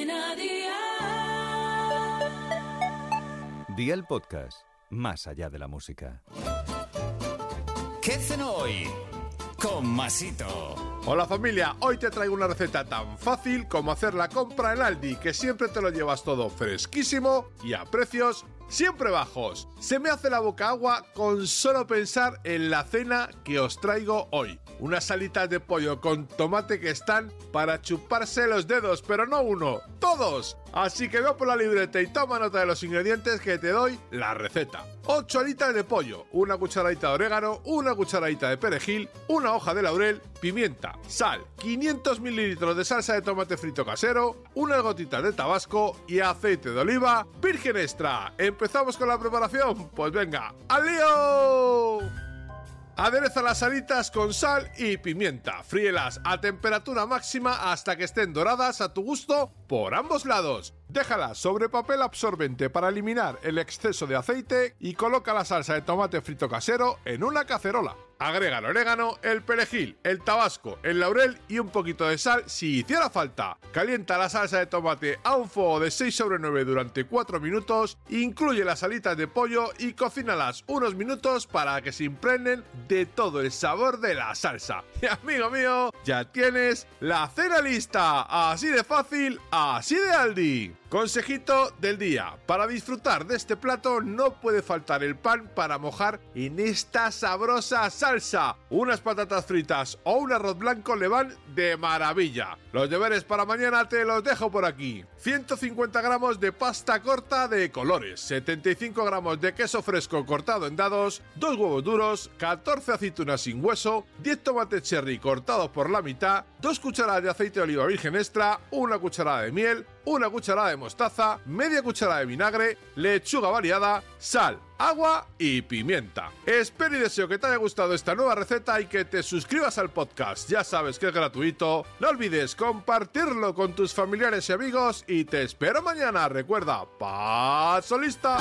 Cadena Dial. Día el podcast, más allá de la música. ¿Qué cenó hoy? Con Masito. Hola familia, hoy te traigo una receta tan fácil como hacer la compra en Aldi, que siempre te lo llevas todo fresquísimo y a precios siempre bajos. Se me hace la boca agua con solo pensar en la cena que os traigo hoy. Unas salitas de pollo con tomate que están para chuparse los dedos, pero no uno, todos. Así que ve por la libreta y toma nota de los ingredientes que te doy la receta. 8 alitas de pollo, una cucharadita de orégano, una cucharadita de perejil, una hoja de laurel, pimienta, sal, 500 mililitros de salsa de tomate frito casero, unas gotitas de tabasco y aceite de oliva virgen extra. ¿Empezamos con la preparación? Pues venga, ¡al lío! Adereza las alitas con sal y pimienta. Fríelas a temperatura máxima hasta que estén doradas a tu gusto por ambos lados. Déjalas sobre papel absorbente para eliminar el exceso de aceite y coloca la salsa de tomate frito casero en una cacerola. Agrega el orégano, el perejil, el tabasco, el laurel y un poquito de sal si hiciera falta. Calienta la salsa de tomate a un fuego de 6 sobre 9 durante 4 minutos, incluye las alitas de pollo y cocínalas unos minutos para que se impregnen de todo el sabor de la salsa. Y amigo mío, ya tienes la cena lista. Así de fácil, así de Aldi. Consejito del día. Para disfrutar de este plato no puede faltar el pan para mojar en esta sabrosa salsa. Unas patatas fritas o un arroz blanco le van de maravilla. Los deberes para mañana te los dejo por aquí. 150 gramos de pasta corta de colores, 75 gramos de queso fresco cortado en dados, 2 huevos duros, 14 aceitunas sin hueso, 10 tomates cherry cortados por la mitad, 2 cucharadas de aceite de oliva virgen extra, una cucharada de miel, una cucharada de mostaza, media cucharada de vinagre, lechuga variada, sal, agua y pimienta. Espero y deseo que te haya gustado esta nueva receta y que te suscribas al podcast. Ya sabes que es gratuito. No olvides compartirlo con tus familiares y amigos y te espero mañana. Recuerda, paso lista.